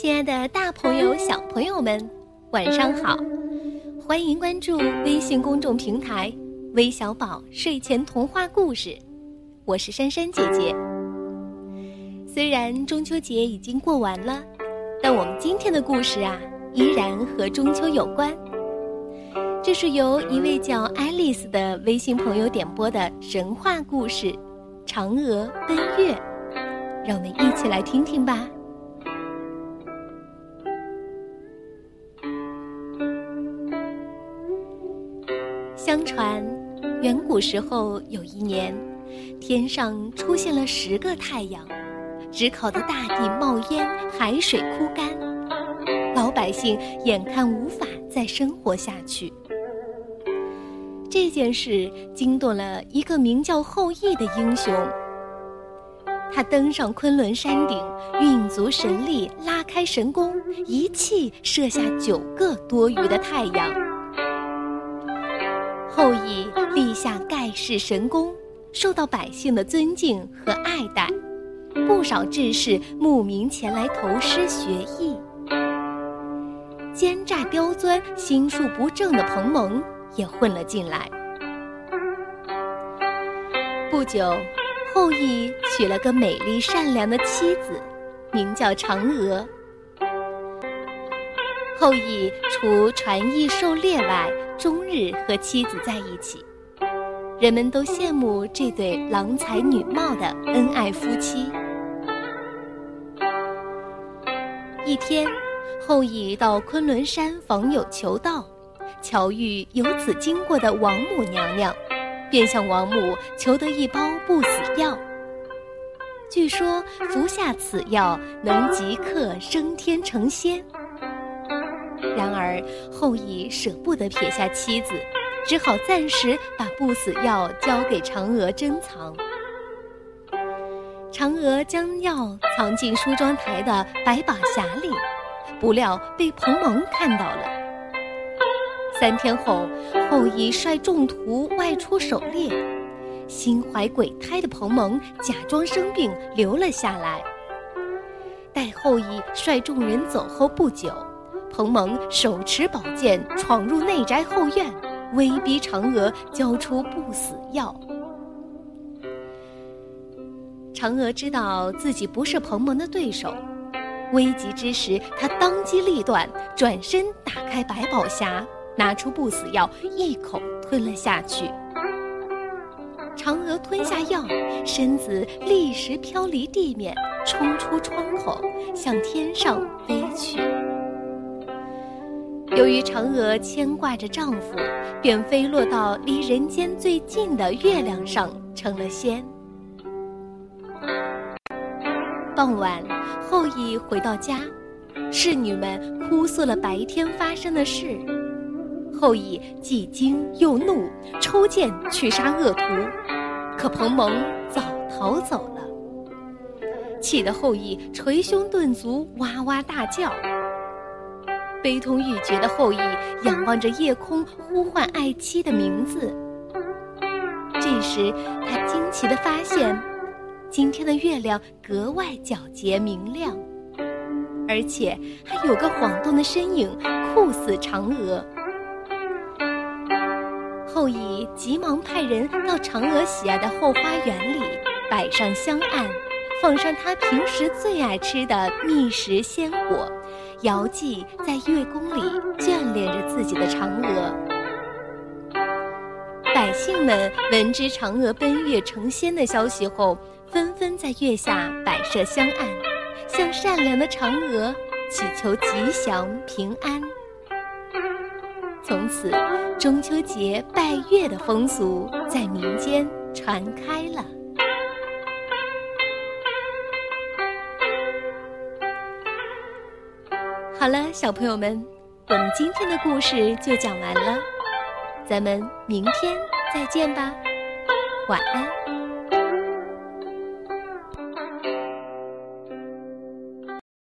亲爱的，大朋友、小朋友们，晚上好！欢迎关注微信公众平台“微小宝睡前童话故事”，我是珊珊姐姐。虽然中秋节已经过完了，但我们今天的故事啊，依然和中秋有关。这是由一位叫爱丽丝的微信朋友点播的神话故事《嫦娥奔月》，让我们一起来听听吧。相传，远古时候有一年，天上出现了十个太阳，只烤得大地冒烟，海水枯干，老百姓眼看无法再生活下去。这件事惊动了一个名叫后羿的英雄，他登上昆仑山顶，运足神力拉开神弓，一气射下九个多余的太阳。后羿立下盖世神功，受到百姓的尊敬和爱戴，不少志士慕名前来投师学艺。奸诈刁钻、心术不正的彭蒙也混了进来。不久，后羿娶了个美丽善良的妻子，名叫嫦娥。后羿除传艺狩猎外，终日和妻子在一起，人们都羡慕这对郎才女貌的恩爱夫妻。一天，后羿到昆仑山访友求道，巧遇由此经过的王母娘娘，便向王母求得一包不死药。据说服下此药能即刻升天成仙。然而，后羿舍不得撇下妻子，只好暂时把不死药交给嫦娥珍藏。嫦娥将药藏进梳妆台的百宝匣里，不料被彭蒙看到了。三天后，后羿率众徒外出狩猎，心怀鬼胎的彭蒙假装生病留了下来。待后羿率众人走后不久。彭蒙手持宝剑闯入内宅后院，威逼嫦娥交出不死药。嫦娥知道自己不是彭蒙的对手，危急之时，她当机立断，转身打开百宝匣，拿出不死药，一口吞了下去。嫦娥吞下药，身子立时飘离地面，冲出窗口，向天上飞去。由于嫦娥牵挂着丈夫，便飞落到离人间最近的月亮上，成了仙。傍晚，后羿回到家，侍女们哭诉了白天发生的事。后羿既惊又怒，抽剑去杀恶徒，可彭蒙早逃走了。气得后羿捶胸顿足，哇哇大叫。悲痛欲绝的后羿仰望着夜空，呼唤爱妻的名字。这时，他惊奇地发现，今天的月亮格外皎洁明亮，而且还有个晃动的身影，酷似嫦娥。后羿急忙派人到嫦娥喜爱的后花园里，摆上香案，放上他平时最爱吃的蜜食鲜果。遥祭在月宫里眷恋着自己的嫦娥，百姓们闻知嫦娥奔月成仙的消息后，纷纷在月下摆设香案，向善良的嫦娥祈求吉祥平安。从此，中秋节拜月的风俗在民间传开了。好了，小朋友们，我们今天的故事就讲完了，咱们明天再见吧，晚安。